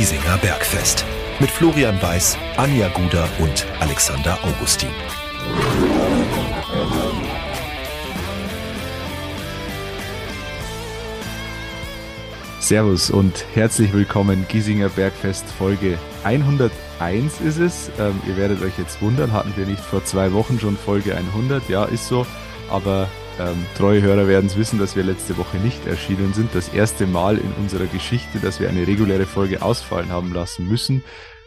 Giesinger Bergfest mit Florian Weiß, Anja Guder und Alexander Augustin. Servus und herzlich willkommen Giesinger Bergfest Folge 101 ist es. Ähm, ihr werdet euch jetzt wundern, hatten wir nicht vor zwei Wochen schon Folge 100? Ja, ist so. Aber ähm, treue Hörer werden es wissen, dass wir letzte Woche nicht erschienen sind. Das erste Mal in unserer Geschichte, dass wir eine reguläre Folge ausfallen haben lassen müssen.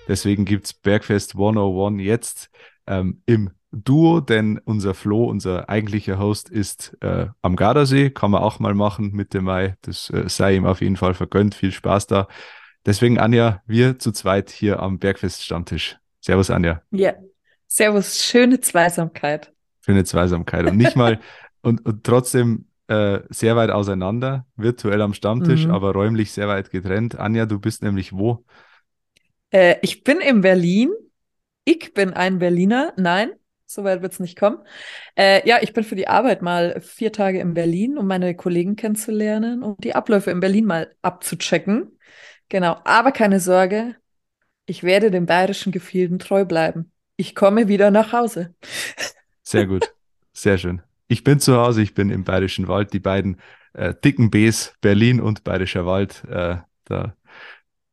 Deswegen gibt es Bergfest 101 jetzt ähm, im Duo, denn unser Flo, unser eigentlicher Host, ist äh, am Gardasee. Kann man auch mal machen Mitte Mai. Das äh, sei ihm auf jeden Fall vergönnt. Viel Spaß da. Deswegen, Anja, wir zu zweit hier am Bergfest-Stammtisch. Servus, Anja. Ja, servus. Schöne Zweisamkeit. Schöne Zweisamkeit. Und nicht mal und, und trotzdem äh, sehr weit auseinander, virtuell am Stammtisch, mhm. aber räumlich sehr weit getrennt. Anja, du bist nämlich wo? Äh, ich bin in Berlin. Ich bin ein Berliner. Nein, so weit wird es nicht kommen. Äh, ja, ich bin für die Arbeit mal vier Tage in Berlin, um meine Kollegen kennenzulernen und die Abläufe in Berlin mal abzuchecken. Genau, aber keine Sorge, ich werde dem bayerischen Gefilden treu bleiben. Ich komme wieder nach Hause. Sehr gut, sehr schön. Ich bin zu Hause, ich bin im Bayerischen Wald. Die beiden äh, dicken Bs, Berlin und Bayerischer Wald, äh, da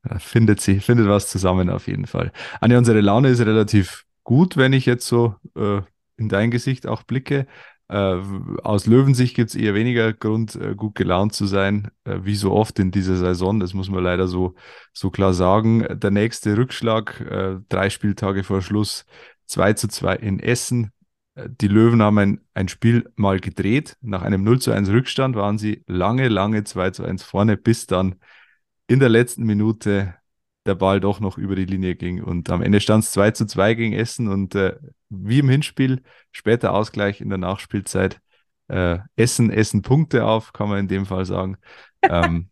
äh, findet sie, findet was zusammen auf jeden Fall. Anja, unsere Laune ist relativ gut, wenn ich jetzt so äh, in dein Gesicht auch blicke. Äh, aus Löwensicht gibt es eher weniger Grund, äh, gut gelaunt zu sein, äh, wie so oft in dieser Saison. Das muss man leider so, so klar sagen. Der nächste Rückschlag, äh, drei Spieltage vor Schluss, 2 zu 2 in Essen die Löwen haben ein, ein Spiel mal gedreht. Nach einem 0 zu 1 Rückstand waren sie lange, lange 2 zu 1 vorne, bis dann in der letzten Minute der Ball doch noch über die Linie ging. Und am Ende stand es 2 zu 2 gegen Essen und äh, wie im Hinspiel, später Ausgleich in der Nachspielzeit. Äh, Essen, Essen Punkte auf, kann man in dem Fall sagen. ähm,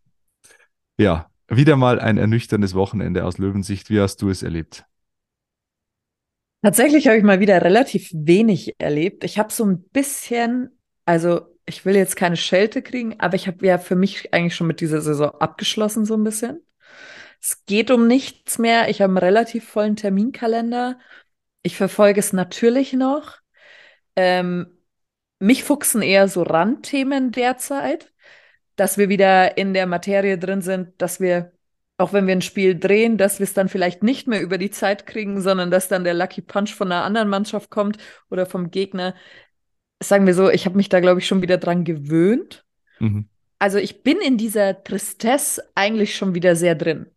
ja, wieder mal ein ernüchterndes Wochenende aus Löwensicht. Wie hast du es erlebt? Tatsächlich habe ich mal wieder relativ wenig erlebt. Ich habe so ein bisschen, also ich will jetzt keine Schelte kriegen, aber ich habe ja für mich eigentlich schon mit dieser Saison abgeschlossen, so ein bisschen. Es geht um nichts mehr. Ich habe einen relativ vollen Terminkalender. Ich verfolge es natürlich noch. Ähm, mich fuchsen eher so Randthemen derzeit, dass wir wieder in der Materie drin sind, dass wir auch wenn wir ein Spiel drehen, dass wir es dann vielleicht nicht mehr über die Zeit kriegen, sondern dass dann der Lucky Punch von einer anderen Mannschaft kommt oder vom Gegner. Sagen wir so, ich habe mich da, glaube ich, schon wieder dran gewöhnt. Mhm. Also ich bin in dieser Tristesse eigentlich schon wieder sehr drin.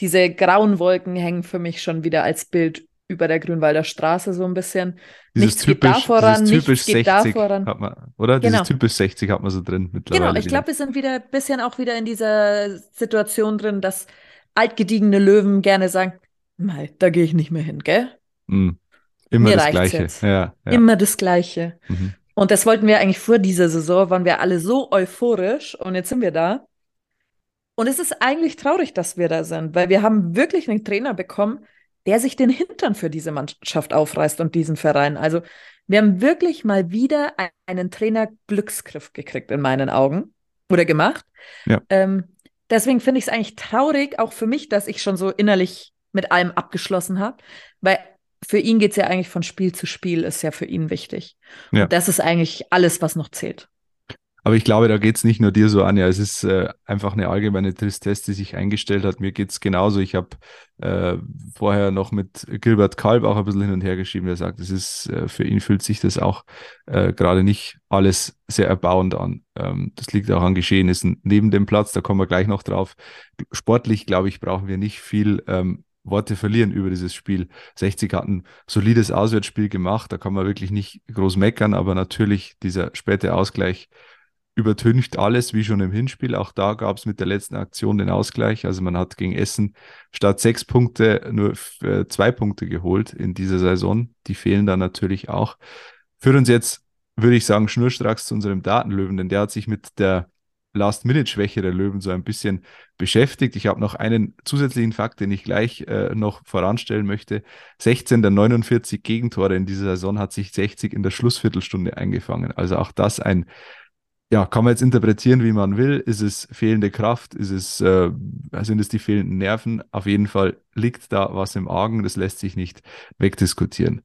Diese grauen Wolken hängen für mich schon wieder als Bild über der Grünwalder Straße so ein bisschen. Dieses nichts typisch, geht da voran, geht 60 da voran. Hat man, oder? Genau. Dieses typisch 60 hat man so drin mittlerweile. Genau, ich glaube, wir sind wieder ein bisschen auch wieder in dieser Situation drin, dass altgediegene Löwen gerne sagen, Mei, da gehe ich nicht mehr hin, gell? Mm. Immer das Gleiche. Ja, ja. Immer das Gleiche. Mhm. Und das wollten wir eigentlich vor dieser Saison, waren wir alle so euphorisch und jetzt sind wir da. Und es ist eigentlich traurig, dass wir da sind, weil wir haben wirklich einen Trainer bekommen, der sich den Hintern für diese Mannschaft aufreißt und diesen Verein. Also wir haben wirklich mal wieder einen Trainer Glücksgriff gekriegt in meinen Augen oder gemacht. Ja. Ähm, deswegen finde ich es eigentlich traurig, auch für mich, dass ich schon so innerlich mit allem abgeschlossen habe, weil für ihn geht es ja eigentlich von Spiel zu Spiel, ist ja für ihn wichtig. Ja. Und das ist eigentlich alles, was noch zählt. Aber ich glaube, da geht es nicht nur dir so an. Ja, es ist äh, einfach eine allgemeine Tristesse, die sich eingestellt hat. Mir geht es genauso. Ich habe äh, vorher noch mit Gilbert Kalb auch ein bisschen hin und her geschrieben. Er sagt, es ist äh, für ihn fühlt sich das auch äh, gerade nicht alles sehr erbauend an. Ähm, das liegt auch an Geschehnissen neben dem Platz. Da kommen wir gleich noch drauf. Sportlich, glaube ich, brauchen wir nicht viel ähm, Worte verlieren über dieses Spiel. 60 hat ein solides Auswärtsspiel gemacht. Da kann man wirklich nicht groß meckern. Aber natürlich dieser späte Ausgleich übertüncht alles wie schon im Hinspiel. Auch da gab es mit der letzten Aktion den Ausgleich. Also man hat gegen Essen statt sechs Punkte nur äh, zwei Punkte geholt in dieser Saison. Die fehlen da natürlich auch. Führt uns jetzt, würde ich sagen, schnurstracks zu unserem Datenlöwen, denn der hat sich mit der Last-Minute-Schwäche der Löwen so ein bisschen beschäftigt. Ich habe noch einen zusätzlichen Fakt, den ich gleich äh, noch voranstellen möchte. 16 der 49 Gegentore in dieser Saison hat sich 60 in der Schlussviertelstunde eingefangen. Also auch das ein ja, kann man jetzt interpretieren, wie man will. Ist es fehlende Kraft? Ist es, äh, sind es die fehlenden Nerven? Auf jeden Fall liegt da was im Argen. Das lässt sich nicht wegdiskutieren.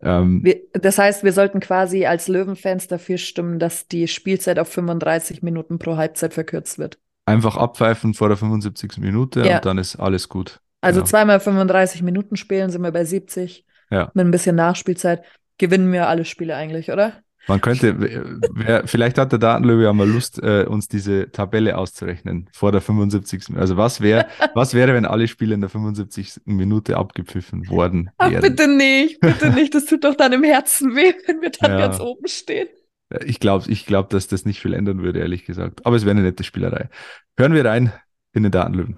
Ähm, wir, das heißt, wir sollten quasi als Löwenfans dafür stimmen, dass die Spielzeit auf 35 Minuten pro Halbzeit verkürzt wird. Einfach abpfeifen vor der 75. Minute ja. und dann ist alles gut. Also genau. zweimal 35 Minuten spielen, sind wir bei 70. Ja. Mit ein bisschen Nachspielzeit gewinnen wir alle Spiele eigentlich, oder? Man könnte, wer, vielleicht hat der Datenlöwe ja mal Lust, äh, uns diese Tabelle auszurechnen vor der 75. Also was wäre, was wäre, wenn alle Spiele in der 75. Minute abgepfiffen worden wären? Ach, bitte nicht, bitte nicht. Das tut doch dann im Herzen weh, wenn wir dann ja. ganz oben stehen. Ich glaube, ich glaub, dass das nicht viel ändern würde, ehrlich gesagt. Aber es wäre eine nette Spielerei. Hören wir rein in den Datenlöwen.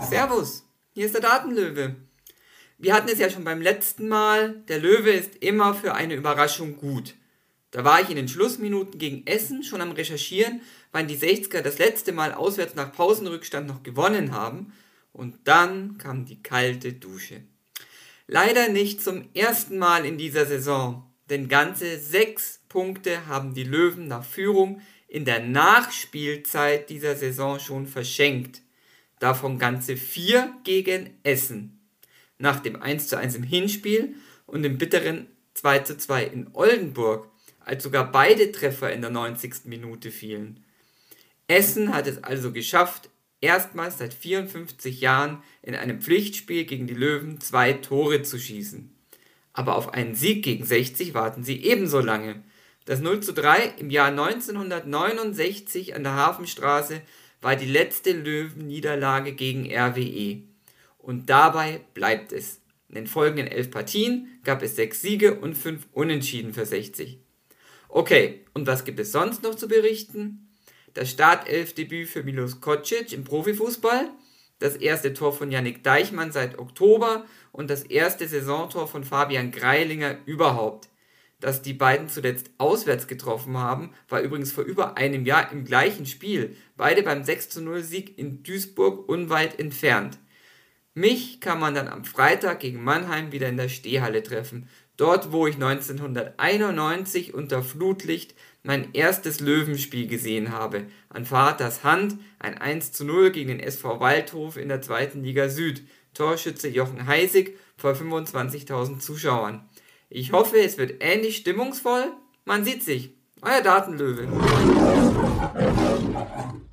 Servus, hier ist der Datenlöwe. Wir hatten es ja schon beim letzten Mal, der Löwe ist immer für eine Überraschung gut. Da war ich in den Schlussminuten gegen Essen schon am Recherchieren, wann die 60er das letzte Mal auswärts nach Pausenrückstand noch gewonnen haben. Und dann kam die kalte Dusche. Leider nicht zum ersten Mal in dieser Saison, denn ganze sechs Punkte haben die Löwen nach Führung in der Nachspielzeit dieser Saison schon verschenkt. Davon ganze vier gegen Essen nach dem 1:1 im Hinspiel und dem bitteren 2:2 in Oldenburg, als sogar beide Treffer in der 90. Minute fielen. Essen hat es also geschafft, erstmals seit 54 Jahren in einem Pflichtspiel gegen die Löwen zwei Tore zu schießen. Aber auf einen Sieg gegen 60 warten sie ebenso lange. Das 0 zu 3 im Jahr 1969 an der Hafenstraße war die letzte Löwenniederlage gegen RWE. Und dabei bleibt es. In den folgenden elf Partien gab es sechs Siege und fünf Unentschieden für 60. Okay, und was gibt es sonst noch zu berichten? Das Startelfdebüt für Milos Kocic im Profifußball, das erste Tor von Yannick Deichmann seit Oktober und das erste Saisontor von Fabian Greilinger überhaupt. Dass die beiden zuletzt auswärts getroffen haben, war übrigens vor über einem Jahr im gleichen Spiel, beide beim 6-0 Sieg in Duisburg unweit entfernt. Mich kann man dann am Freitag gegen Mannheim wieder in der Stehhalle treffen. Dort, wo ich 1991 unter Flutlicht mein erstes Löwenspiel gesehen habe. An Vaters Hand ein 1 zu 0 gegen den SV Waldhof in der zweiten Liga Süd. Torschütze Jochen Heisig vor 25.000 Zuschauern. Ich hoffe, es wird ähnlich stimmungsvoll. Man sieht sich. Euer Datenlöwe.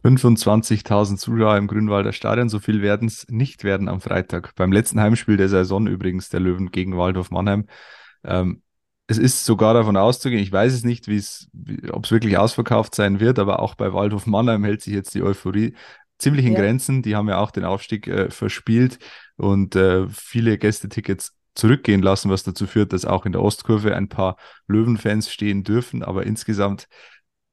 25.000 Zuschauer im Grünwalder Stadion. So viel werden es nicht werden am Freitag. Beim letzten Heimspiel der Saison übrigens, der Löwen gegen Waldhof Mannheim. Ähm, es ist sogar davon auszugehen, ich weiß es nicht, ob es wirklich ausverkauft sein wird, aber auch bei Waldhof Mannheim hält sich jetzt die Euphorie ziemlich in ja. Grenzen. Die haben ja auch den Aufstieg äh, verspielt und äh, viele Gästetickets zurückgehen lassen, was dazu führt, dass auch in der Ostkurve ein paar Löwenfans stehen dürfen. Aber insgesamt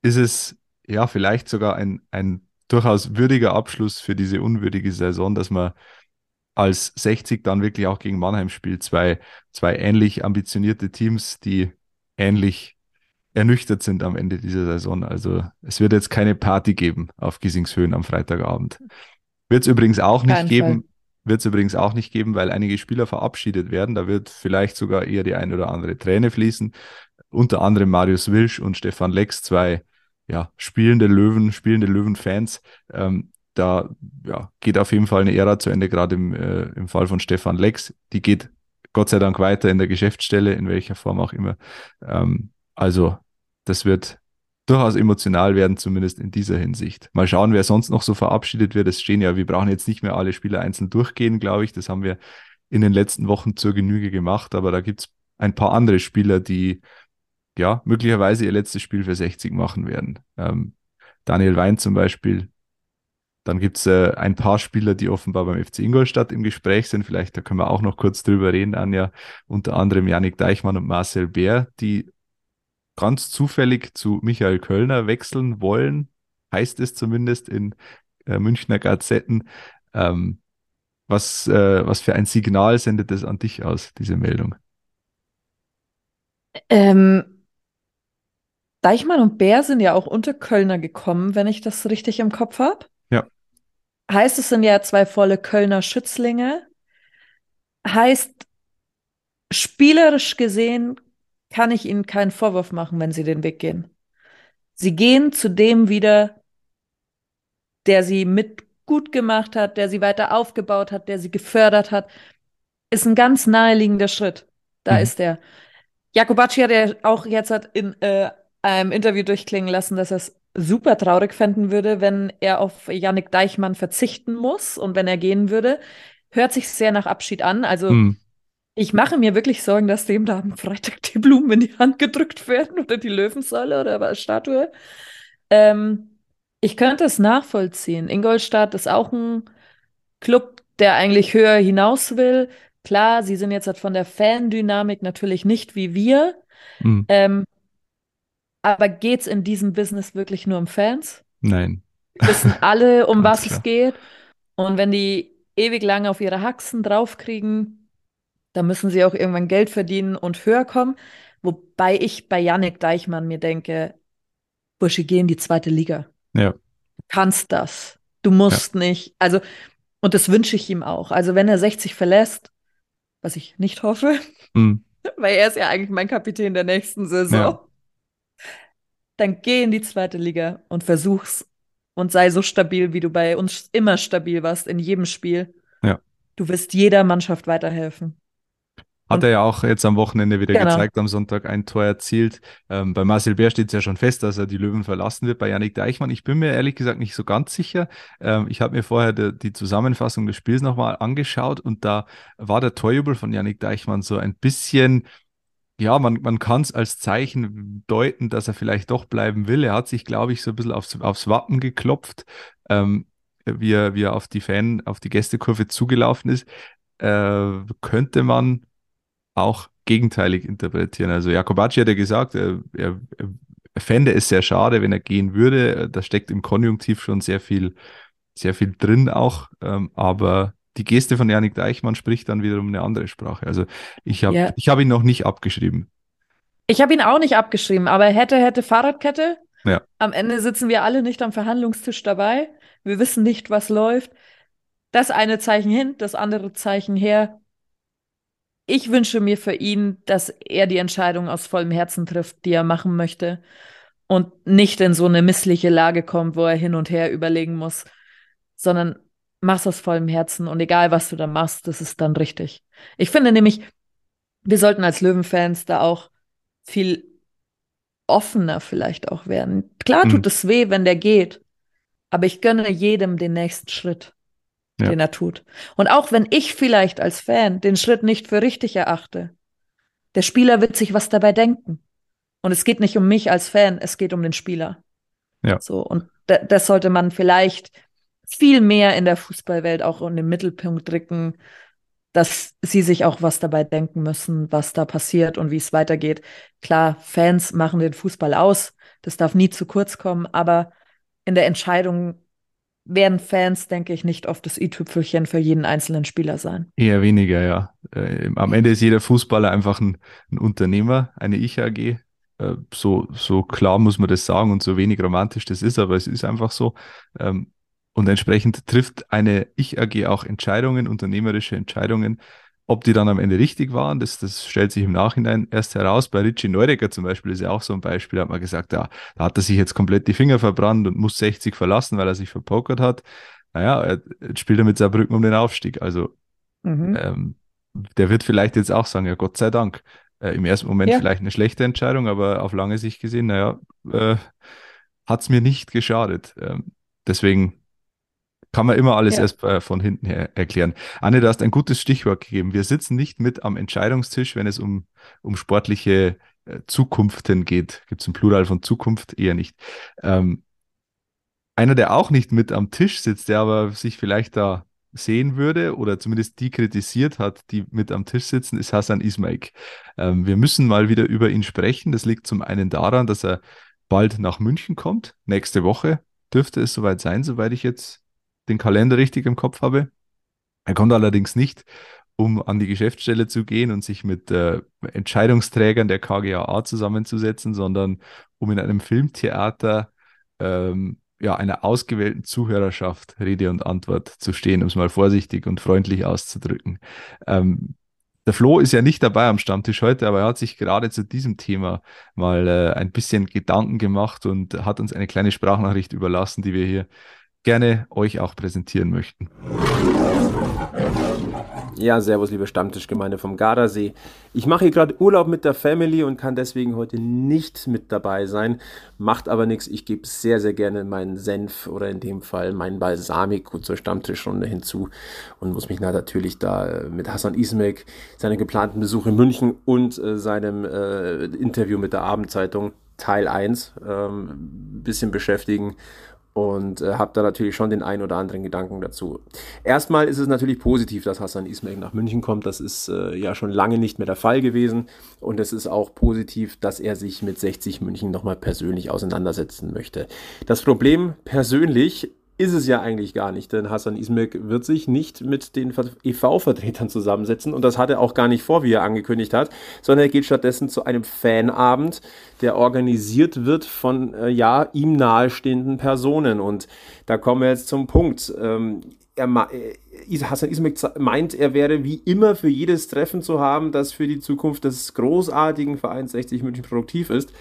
ist es ja, vielleicht sogar ein, ein durchaus würdiger Abschluss für diese unwürdige Saison, dass man als 60 dann wirklich auch gegen Mannheim spielt. Zwei, zwei ähnlich ambitionierte Teams, die ähnlich ernüchtert sind am Ende dieser Saison. Also es wird jetzt keine Party geben auf Giesingshöhen am Freitagabend. Wird es übrigens auch nicht Kein geben. Wird es übrigens auch nicht geben, weil einige Spieler verabschiedet werden. Da wird vielleicht sogar eher die ein oder andere Träne fließen. Unter anderem Marius Wilsch und Stefan Lex, zwei ja, spielende Löwen, spielende Löwen-Fans. Ähm, da ja, geht auf jeden Fall eine Ära zu Ende, gerade im, äh, im Fall von Stefan Lex. Die geht Gott sei Dank weiter in der Geschäftsstelle, in welcher Form auch immer. Ähm, also, das wird durchaus emotional werden, zumindest in dieser Hinsicht. Mal schauen, wer sonst noch so verabschiedet wird. Es stehen ja, wir brauchen jetzt nicht mehr alle Spieler einzeln durchgehen, glaube ich. Das haben wir in den letzten Wochen zur Genüge gemacht, aber da gibt es ein paar andere Spieler, die ja, möglicherweise ihr letztes Spiel für 60 machen werden. Ähm, Daniel Wein zum Beispiel. Dann gibt es äh, ein paar Spieler, die offenbar beim FC Ingolstadt im Gespräch sind. Vielleicht, da können wir auch noch kurz drüber reden, Anja. Unter anderem Janik Deichmann und Marcel Bär, die ganz zufällig zu Michael Kölner wechseln wollen, heißt es zumindest in äh, Münchner Gazetten. Ähm, was, äh, was für ein Signal sendet das an dich aus, diese Meldung? Ähm, Deichmann und Bär sind ja auch unter Kölner gekommen, wenn ich das richtig im Kopf habe. Ja. Heißt, es sind ja zwei volle Kölner Schützlinge. Heißt, spielerisch gesehen kann ich ihnen keinen Vorwurf machen, wenn sie den Weg gehen. Sie gehen zu dem wieder, der sie mit gut gemacht hat, der sie weiter aufgebaut hat, der sie gefördert hat. Ist ein ganz naheliegender Schritt. Da Mhm. ist er. Jakobacci hat ja auch jetzt hat in äh, einem Interview durchklingen lassen, dass er es super traurig fänden würde, wenn er auf Yannick Deichmann verzichten muss und wenn er gehen würde. Hört sich sehr nach Abschied an. Also Hm. ich mache mir wirklich Sorgen, dass dem da am Freitag die Blumen in die Hand gedrückt werden oder die Löwensäule oder was Statue. Ähm, ich könnte es nachvollziehen. Ingolstadt ist auch ein Club, der eigentlich höher hinaus will. Klar, sie sind jetzt halt von der Fandynamik natürlich nicht wie wir. Hm. Ähm, aber geht's in diesem Business wirklich nur um Fans? Nein. Wissen alle, um was klar. es geht. Und wenn die ewig lange auf ihre Haxen draufkriegen, dann müssen sie auch irgendwann Geld verdienen und höher kommen. Wobei ich bei Yannick Deichmann mir denke, Bursche, geh in die zweite Liga. Ja. Du kannst das. Du musst nicht. Also, und das wünsche ich ihm auch. Also, wenn er 60 verlässt, was ich nicht hoffe, Hm. weil er ist ja eigentlich mein Kapitän der nächsten Saison, Ja. Dann geh in die zweite Liga und versuch's und sei so stabil, wie du bei uns immer stabil warst in jedem Spiel. Ja. Du wirst jeder Mannschaft weiterhelfen. Hat er ja auch jetzt am Wochenende wieder Genau. gezeigt, am Sonntag ein Tor erzielt. Ähm, bei Marcel Bär steht es ja schon fest, dass er die Löwen verlassen wird. Bei Yannick Deichmann, ich bin mir ehrlich gesagt nicht so ganz sicher. Ähm, ich habe mir vorher de, die Zusammenfassung des Spiels nochmal angeschaut und da war der Torjubel von Yannick Deichmann so ein bisschen, ja, man, man kann es als Zeichen deuten, dass er vielleicht doch bleiben will. Er hat sich, glaube ich, so ein bisschen aufs, aufs Wappen geklopft, ähm, wie, er, wie er auf die Fan, auf die Gästekurve zugelaufen ist. Äh, könnte man auch gegenteilig interpretieren. Also Jakobacci hat ja gesagt, er, er, er fände es sehr schade, wenn er gehen würde. Da steckt im Konjunktiv schon sehr viel, sehr viel drin auch. Ähm, aber die Geste von Janik Deichmann spricht dann wiederum eine andere Sprache. Also ich habe Ja. ich hab ihn noch nicht abgeschrieben. Ich habe ihn auch nicht abgeschrieben, aber hätte, hätte Fahrradkette. Ja. Am Ende sitzen wir alle nicht am Verhandlungstisch dabei. Wir wissen nicht, was läuft. Das eine Zeichen hin, das andere Zeichen her. Ich wünsche mir für ihn, dass er die Entscheidung aus vollem Herzen trifft, die er machen möchte und nicht in so eine missliche Lage kommt, wo er hin und her überlegen muss, sondern mach's aus vollem Herzen und egal, was du da machst, das ist dann richtig. Ich finde nämlich, wir sollten als Löwenfans da auch viel offener vielleicht auch werden. Klar Mhm. tut es weh, wenn der geht, aber ich gönne jedem den nächsten Schritt, Ja. den er tut. Und auch wenn ich vielleicht als Fan den Schritt nicht für richtig erachte, der Spieler wird sich was dabei denken. Und es geht nicht um mich als Fan, es geht um den Spieler. Ja. So, und da, das sollte man vielleicht viel mehr in der Fußballwelt auch in den Mittelpunkt drücken, dass sie sich auch was dabei denken müssen, was da passiert und wie es weitergeht. Klar, Fans machen den Fußball aus, das darf nie zu kurz kommen, aber in der Entscheidung werden Fans, denke ich, nicht oft das i-Tüpfelchen für jeden einzelnen Spieler sein. Eher weniger, ja. Äh, am Ende ist jeder Fußballer einfach ein, ein Unternehmer, eine Ich-AG. Äh, so, so klar muss man das sagen und so wenig romantisch das ist, aber es ist einfach so. Ähm, und entsprechend trifft eine Ich-AG auch Entscheidungen, unternehmerische Entscheidungen. Ob die dann am Ende richtig waren, das, das stellt sich im Nachhinein erst heraus. Bei Richie Neudecker zum Beispiel ist ja auch so ein Beispiel, da hat man gesagt, ja, da hat er sich jetzt komplett die Finger verbrannt und muss 60 verlassen, weil er sich verpokert hat. Naja, er- jetzt spielt er mit Saarbrücken um den Aufstieg. Also Mhm. ähm, der wird vielleicht jetzt auch sagen, ja Gott sei Dank. Äh, Im ersten Moment Ja. vielleicht eine schlechte Entscheidung, aber auf lange Sicht gesehen, naja, äh, hat es mir nicht geschadet. Ähm, deswegen kann man immer alles Ja. erst äh, von hinten her erklären. Anne, du hast ein gutes Stichwort gegeben. Wir sitzen nicht mit am Entscheidungstisch, wenn es um, um sportliche äh, Zukunften geht. Gibt es ein Plural von Zukunft? Eher nicht. Ähm, einer, der auch nicht mit am Tisch sitzt, der aber sich vielleicht da sehen würde oder zumindest die kritisiert hat, die mit am Tisch sitzen, ist Hassan Ismaik. Ähm, wir müssen mal wieder über ihn sprechen. Das liegt zum einen daran, dass er bald nach München kommt. Nächste Woche dürfte es soweit sein, soweit ich jetzt den Kalender richtig im Kopf habe. Er kommt allerdings nicht, um an die Geschäftsstelle zu gehen und sich mit äh, Entscheidungsträgern der KGAA zusammenzusetzen, sondern um in einem Filmtheater ähm, ja, einer ausgewählten Zuhörerschaft Rede und Antwort zu stehen, um es mal vorsichtig und freundlich auszudrücken. Ähm, Der Flo ist ja nicht dabei am Stammtisch heute, aber er hat sich gerade zu diesem Thema mal äh, ein bisschen Gedanken gemacht und hat uns eine kleine Sprachnachricht überlassen, die wir hier gerne euch auch präsentieren möchten. Ja, servus, liebe Stammtischgemeinde vom Gardasee. Ich mache hier gerade Urlaub mit der Family und kann deswegen heute nicht mit dabei sein. Macht aber nichts. Ich gebe sehr, sehr gerne meinen Senf oder in dem Fall meinen Balsamico zur Stammtischrunde hinzu und muss mich natürlich da äh, mit Hassan Ismek, seinem geplanten Besuch in München und äh, seinem äh, Interview mit der Abendzeitung Teil 1 ähm, ein bisschen beschäftigen und äh, habe da natürlich schon den einen oder anderen Gedanken dazu. Erstmal ist es natürlich positiv, dass Hassan Ismail nach München kommt. Das ist äh, ja schon lange nicht mehr der Fall gewesen. Und es ist auch positiv, dass er sich mit 60 München nochmal persönlich auseinandersetzen möchte. Das Problem persönlich ist es ja eigentlich gar nicht, denn Hassan Ismek wird sich nicht mit den EV-Vertretern zusammensetzen und das hat er auch gar nicht vor, wie er angekündigt hat, sondern er geht stattdessen zu einem Fanabend, der organisiert wird von äh, ja ihm nahestehenden Personen und da kommen wir jetzt zum Punkt. Ähm, er, äh, Hassan Ismek meint, er wäre wie immer für jedes Treffen zu haben, das für die Zukunft des großartigen Vereins 60 München produktiv ist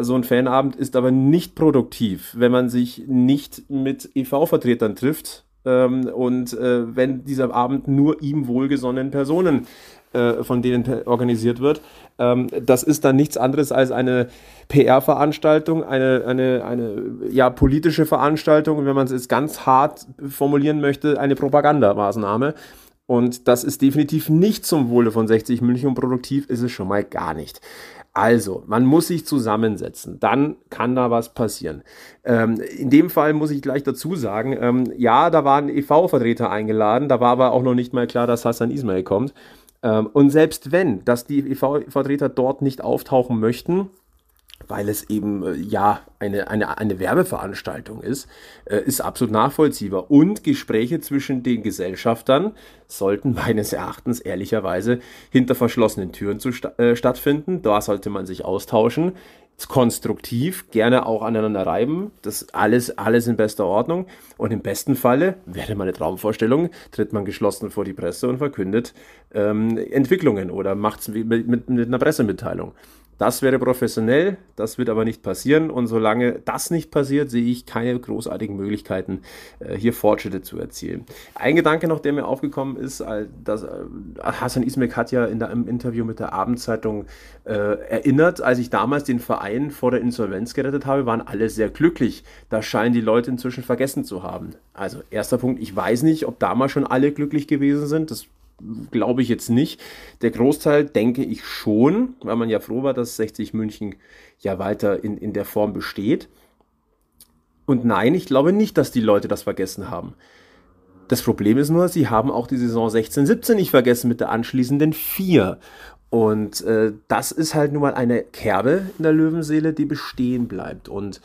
so ein Fanabend ist aber nicht produktiv, wenn man sich nicht mit EV-Vertretern trifft ähm, und äh, wenn dieser Abend nur ihm wohlgesonnenen Personen äh, von denen organisiert wird. Ähm, das ist dann nichts anderes als eine PR-Veranstaltung, eine, eine, eine ja, politische Veranstaltung, wenn man es jetzt ganz hart formulieren möchte, eine Propagandamaßnahme. Und das ist definitiv nicht zum Wohle von 60 München und produktiv ist es schon mal gar nicht. Also, man muss sich zusammensetzen, dann kann da was passieren. Ähm, in dem Fall muss ich gleich dazu sagen, ähm, ja, da waren EV-Vertreter eingeladen, da war aber auch noch nicht mal klar, dass Hassan Ismail kommt. Ähm, und selbst wenn, dass die EV-Vertreter dort nicht auftauchen möchten, weil es eben äh, ja eine, eine, eine Werbeveranstaltung ist, äh, ist absolut nachvollziehbar. Und Gespräche zwischen den Gesellschaftern sollten meines Erachtens ehrlicherweise hinter verschlossenen Türen zu, äh, stattfinden. Da sollte man sich austauschen. Konstruktiv, gerne auch aneinander reiben. Das alles, alles in bester Ordnung. Und im besten Falle, wäre meine Traumvorstellung, tritt man geschlossen vor die Presse und verkündet ähm, Entwicklungen oder macht es mit, mit, mit einer Pressemitteilung. Das wäre professionell, das wird aber nicht passieren. Und solange das nicht passiert, sehe ich keine großartigen Möglichkeiten, äh, hier Fortschritte zu erzielen. Ein Gedanke noch, der mir aufgekommen ist, dass äh, Hassan Ismek hat ja in im Interview mit der Abendzeitung äh, erinnert, als ich damals den Verein vor der Insolvenz gerettet habe, waren alle sehr glücklich. Das scheinen die Leute inzwischen vergessen zu haben. Also erster Punkt, ich weiß nicht, ob damals schon alle glücklich gewesen sind. Das glaube ich jetzt nicht. Der Großteil denke ich schon, weil man ja froh war, dass 60 München ja weiter in, in der Form besteht. Und nein, ich glaube nicht, dass die Leute das vergessen haben. Das Problem ist nur, sie haben auch die Saison 16, 17 nicht vergessen mit der anschließenden 4. Und äh, das ist halt nun mal eine Kerbe in der Löwenseele, die bestehen bleibt. Und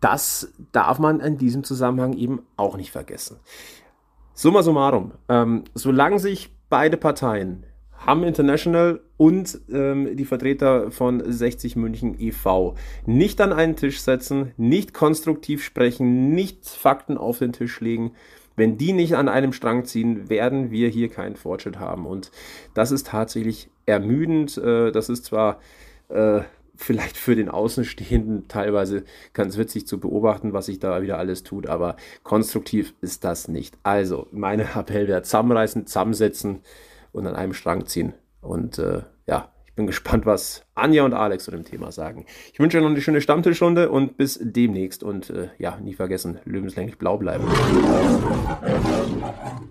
das darf man in diesem Zusammenhang eben auch nicht vergessen. Summa summarum, ähm, solange sich beide Parteien, Hamm International und ähm, die Vertreter von 60 München e.V. nicht an einen Tisch setzen, nicht konstruktiv sprechen, nicht Fakten auf den Tisch legen, wenn die nicht an einem Strang ziehen, werden wir hier keinen Fortschritt haben. Und das ist tatsächlich ermüdend. Äh, das ist zwar äh, vielleicht für den Außenstehenden teilweise ganz witzig zu beobachten, was sich da wieder alles tut, aber konstruktiv ist das nicht. Also, meine Appell wäre zusammenreißen, zusammensetzen und an einem Strang ziehen. Und äh, ja, ich bin gespannt, was Anja und Alex zu dem Thema sagen. Ich wünsche euch noch eine schöne Stammtischrunde und bis demnächst. Und äh, ja, nie vergessen, lebenslänglich blau bleiben.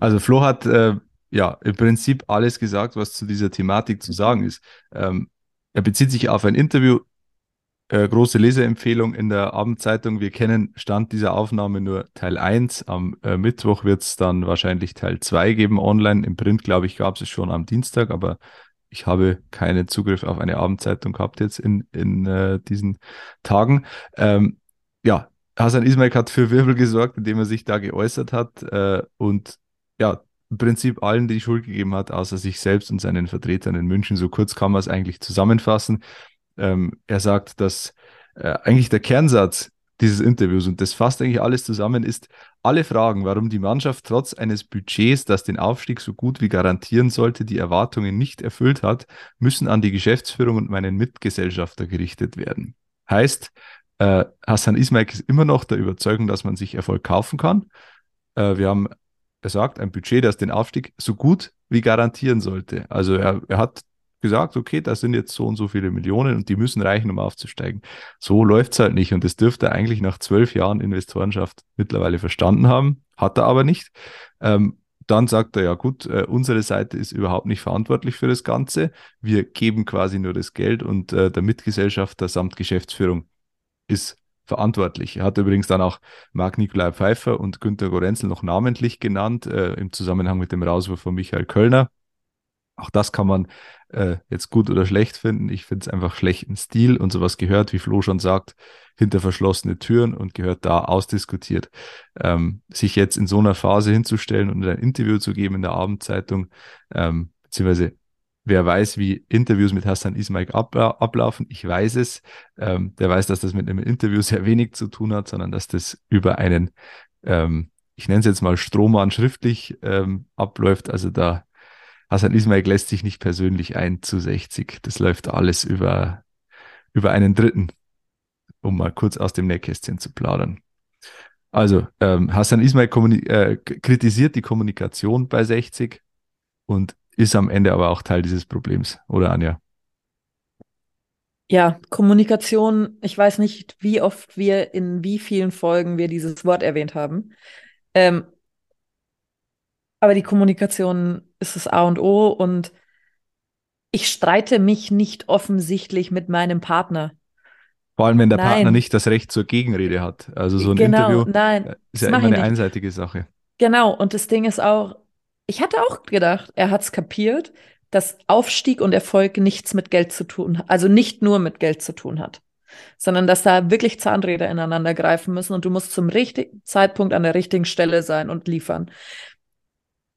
Also Flo hat äh, ja im Prinzip alles gesagt, was zu dieser Thematik zu sagen ist. Ähm, er bezieht sich auf ein Interview, äh, große Leseempfehlung in der Abendzeitung. Wir kennen Stand dieser Aufnahme nur Teil 1. Am äh, Mittwoch wird es dann wahrscheinlich Teil 2 geben online. Im Print, glaube ich, gab es schon am Dienstag, aber ich habe keinen Zugriff auf eine Abendzeitung gehabt jetzt in, in äh, diesen Tagen. Ähm, ja, Hasan Ismail hat für Wirbel gesorgt, indem er sich da geäußert hat äh, und ja, im Prinzip allen die Schuld gegeben hat, außer sich selbst und seinen Vertretern in München. So kurz kann man es eigentlich zusammenfassen. Ähm, er sagt, dass äh, eigentlich der Kernsatz, dieses Interviews. Und das fasst eigentlich alles zusammen, ist alle Fragen, warum die Mannschaft trotz eines Budgets, das den Aufstieg so gut wie garantieren sollte, die Erwartungen nicht erfüllt hat, müssen an die Geschäftsführung und meinen Mitgesellschafter gerichtet werden. Heißt, äh, Hassan Ismail ist immer noch der Überzeugung, dass man sich Erfolg kaufen kann. Äh, wir haben, sagt, ein Budget, das den Aufstieg so gut wie garantieren sollte. Also er, er hat gesagt, okay, das sind jetzt so und so viele Millionen und die müssen reichen, um aufzusteigen. So läuft es halt nicht. Und das dürfte er eigentlich nach zwölf Jahren Investorenschaft mittlerweile verstanden haben, hat er aber nicht. Ähm, dann sagt er, ja gut, äh, unsere Seite ist überhaupt nicht verantwortlich für das Ganze. Wir geben quasi nur das Geld und äh, der Mitgesellschafter samt Geschäftsführung ist verantwortlich. Er hat übrigens dann auch Marc Nikolai Pfeiffer und Günter Gorenzel noch namentlich genannt, äh, im Zusammenhang mit dem Rauswurf von Michael Kölner. Auch das kann man äh, jetzt gut oder schlecht finden. Ich finde es einfach schlechten Stil und sowas gehört, wie Flo schon sagt, hinter verschlossene Türen und gehört da ausdiskutiert. Ähm, sich jetzt in so einer Phase hinzustellen und ein Interview zu geben in der Abendzeitung, ähm, beziehungsweise wer weiß, wie Interviews mit Hassan Ismail abla ablaufen. Ich weiß es. Ähm, der weiß, dass das mit einem Interview sehr wenig zu tun hat, sondern dass das über einen, ähm, ich nenne es jetzt mal Strohmann schriftlich ähm, abläuft. Also da Hassan Ismail lässt sich nicht persönlich ein zu 60. Das läuft alles über, über einen Dritten, um mal kurz aus dem Nähkästchen zu plaudern. Also, ähm, Hassan Ismail äh, kritisiert die Kommunikation bei 60 und ist am Ende aber auch Teil dieses Problems, oder Anja? Ja, Kommunikation, ich weiß nicht, wie oft wir in wie vielen Folgen wir dieses Wort erwähnt haben. Ähm, aber die Kommunikation ist das A und O und ich streite mich nicht offensichtlich mit meinem Partner. Vor allem, wenn der nein. Partner nicht das Recht zur Gegenrede hat. Also so ein genau, Interview nein, äh, ist ja immer eine einseitige Sache. Genau, und das Ding ist auch, ich hatte auch gedacht, er hat es kapiert, dass Aufstieg und Erfolg nichts mit Geld zu tun hat, also nicht nur mit Geld zu tun hat, sondern dass da wirklich Zahnräder ineinander greifen müssen und du musst zum richtigen Zeitpunkt an der richtigen Stelle sein und liefern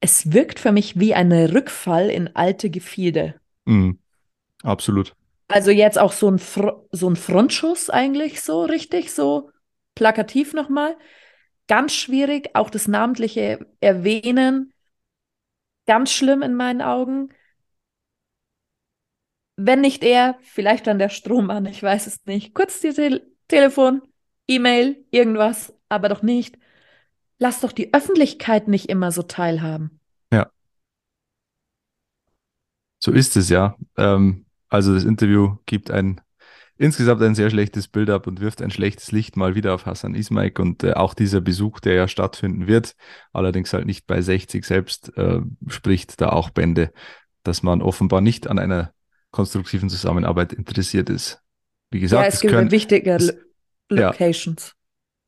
es wirkt für mich wie ein Rückfall in alte Gefilde. Mhm. Absolut. Also jetzt auch so ein, Fr so ein Frontschuss eigentlich so richtig, so plakativ nochmal. Ganz schwierig, auch das namentliche Erwähnen. Ganz schlimm in meinen Augen. Wenn nicht er, vielleicht dann der Strohmann, ich weiß es nicht. Kurz die Te Telefon, E-Mail, irgendwas, aber doch nicht lass doch die Öffentlichkeit nicht immer so teilhaben. Ja. So ist es ja. Ähm, also das Interview gibt ein insgesamt ein sehr schlechtes Bild ab und wirft ein schlechtes Licht mal wieder auf Hassan Ismaik und äh, auch dieser Besuch, der ja stattfinden wird, allerdings halt nicht bei 60 selbst, äh, spricht da auch Bände, dass man offenbar nicht an einer konstruktiven Zusammenarbeit interessiert ist. Wie gesagt, ja, es, es gibt können, wichtige es, Locations.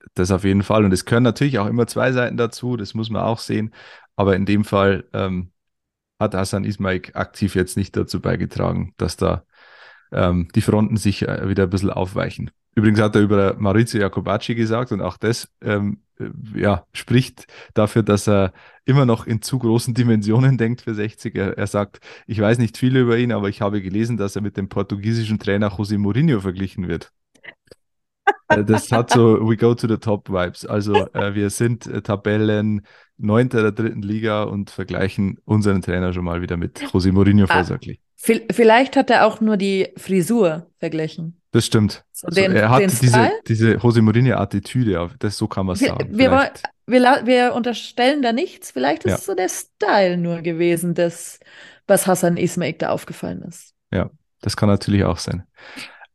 Ja, das auf jeden Fall. Und es können natürlich auch immer zwei Seiten dazu, das muss man auch sehen. Aber in dem Fall ähm, hat Hassan Ismail aktiv jetzt nicht dazu beigetragen, dass da ähm, die Fronten sich äh, wieder ein bisschen aufweichen. Übrigens hat er über Maurizio Jacobacci gesagt und auch das ähm, äh, ja, spricht dafür, dass er immer noch in zu großen Dimensionen denkt für 60. Er, er, sagt, ich weiß nicht viel über ihn, aber ich habe gelesen, dass er mit dem portugiesischen Trainer José Mourinho verglichen wird. Äh, das hat so We go to the top Vibes. Also äh, wir sind äh, Tabellen neunter der dritten Liga und vergleichen unseren Trainer schon mal wieder mit José Mourinho ah, vorsaglich. Vielleicht hat er auch nur die Frisur verglichen. Das stimmt. So also den, er hat diese, diese José Mourinho-Attitüde, das so kann man sagen. Wir, wir, wir, unterstellen da nichts. Vielleicht ist ja. es so der Style nur gewesen, das, was Hassan Ismail da aufgefallen ist. Ja, das kann natürlich auch sein.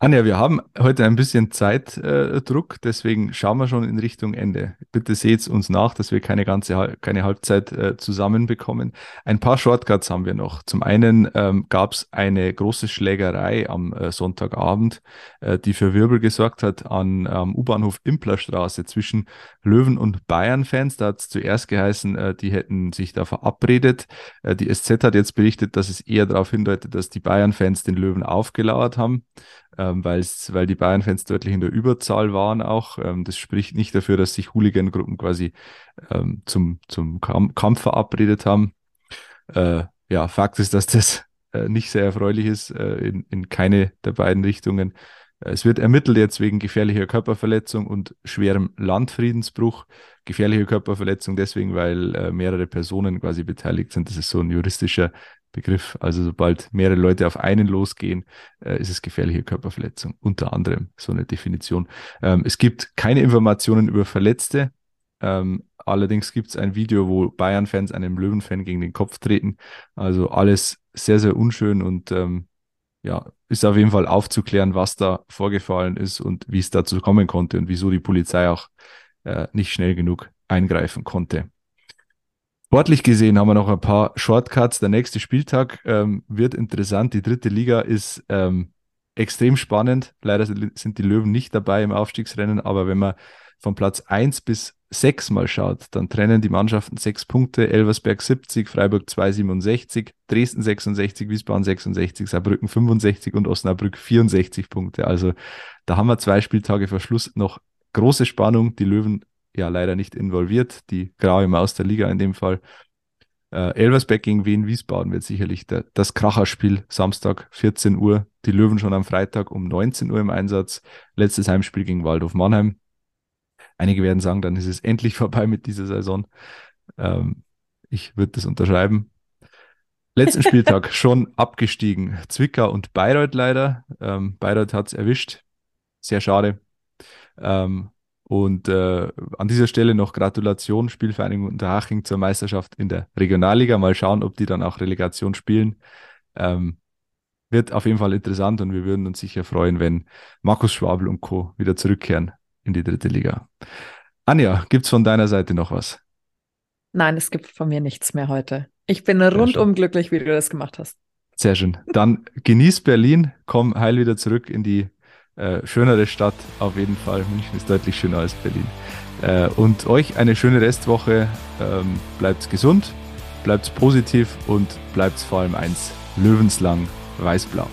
Anja, wir haben heute ein bisschen Zeitdruck, äh, deswegen schauen wir schon in Richtung Ende. Bitte seht uns nach, dass wir keine ganze keine Halbzeit äh, zusammenbekommen. Ein paar Shortcuts haben wir noch. Zum einen ähm, gab es eine große Schlägerei am äh, Sonntagabend, äh, die für Wirbel gesorgt hat an ähm, U-Bahnhof Implerstraße zwischen Löwen und Bayern-Fans. Da hat es zuerst geheißen, äh, die hätten sich da verabredet. Äh, die SZ hat jetzt berichtet, dass es eher darauf hindeutet, dass die Bayern-Fans den Löwen aufgelauert haben ähm, weil's, weil die Bayern-Fans deutlich in der Überzahl waren auch. Ähm, das spricht nicht dafür, dass sich Hooligan-Gruppen quasi ähm, zum, zum Kampf verabredet haben. Äh, ja, Fakt ist, dass das äh, nicht sehr erfreulich ist, äh, in, in keine der beiden Richtungen. Es wird ermittelt jetzt wegen gefährlicher Körperverletzung und schwerem Landfriedensbruch. Gefährliche Körperverletzung deswegen, weil äh, mehrere Personen quasi beteiligt sind. Das ist so ein juristischer Begriff. Also sobald mehrere Leute auf einen losgehen, äh, ist es gefährliche Körperverletzung. Unter anderem so eine Definition. Ähm, es gibt keine Informationen über Verletzte. Ähm, allerdings gibt es ein Video, wo Bayern-Fans einem Löwen-Fan gegen den Kopf treten. Also alles sehr, sehr unschön und ähm, ja, ist auf jeden Fall aufzuklären, was da vorgefallen ist und wie es dazu kommen konnte und wieso die Polizei auch äh, nicht schnell genug eingreifen konnte. Sportlich gesehen haben wir noch ein paar Shortcuts. Der nächste Spieltag ähm, wird interessant. Die dritte Liga ist ähm, extrem spannend. Leider sind die Löwen nicht dabei im Aufstiegsrennen, aber wenn man von Platz 1 bis 6 mal schaut, dann trennen die Mannschaften 6 Punkte, Elversberg 70, Freiburg 267, Dresden 66, Wiesbaden 66, Saarbrücken 65 und Osnabrück 64 Punkte. Also da haben wir zwei Spieltage vor Schluss noch große Spannung. Die Löwen ja leider nicht involviert. Die graue Maus der Liga in dem Fall. Äh, Elversberg gegen Wien Wiesbaden wird sicherlich der, das Kracherspiel Samstag 14 Uhr. Die Löwen schon am Freitag um 19 Uhr im Einsatz. Letztes Heimspiel gegen Waldhof Mannheim. Einige werden sagen, dann ist es endlich vorbei mit dieser Saison. Ähm, ich würde das unterschreiben. Letzten Spieltag schon abgestiegen. Zwickau und Bayreuth leider. Ähm, Bayreuth hat es erwischt. Sehr schade. Ähm, und äh, an dieser Stelle noch Gratulation, Spielvereinigung Unterhaching zur Meisterschaft in der Regionalliga. Mal schauen, ob die dann auch Relegation spielen. Ähm, wird auf jeden Fall interessant und wir würden uns sicher freuen, wenn Markus Schwabel und Co. wieder zurückkehren in die dritte Liga. Anja, gibt es von deiner Seite noch was? Nein, es gibt von mir nichts mehr heute. Ich bin rundum glücklich, wie du das gemacht hast. Sehr schön. Dann genieß Berlin, komm heil wieder zurück in die äh, schönere Stadt auf jeden Fall. München ist deutlich schöner als Berlin. Äh, und euch eine schöne Restwoche. Ähm, bleibt gesund, bleibt positiv und bleibt vor allem eins, löwenslang weiß-blau.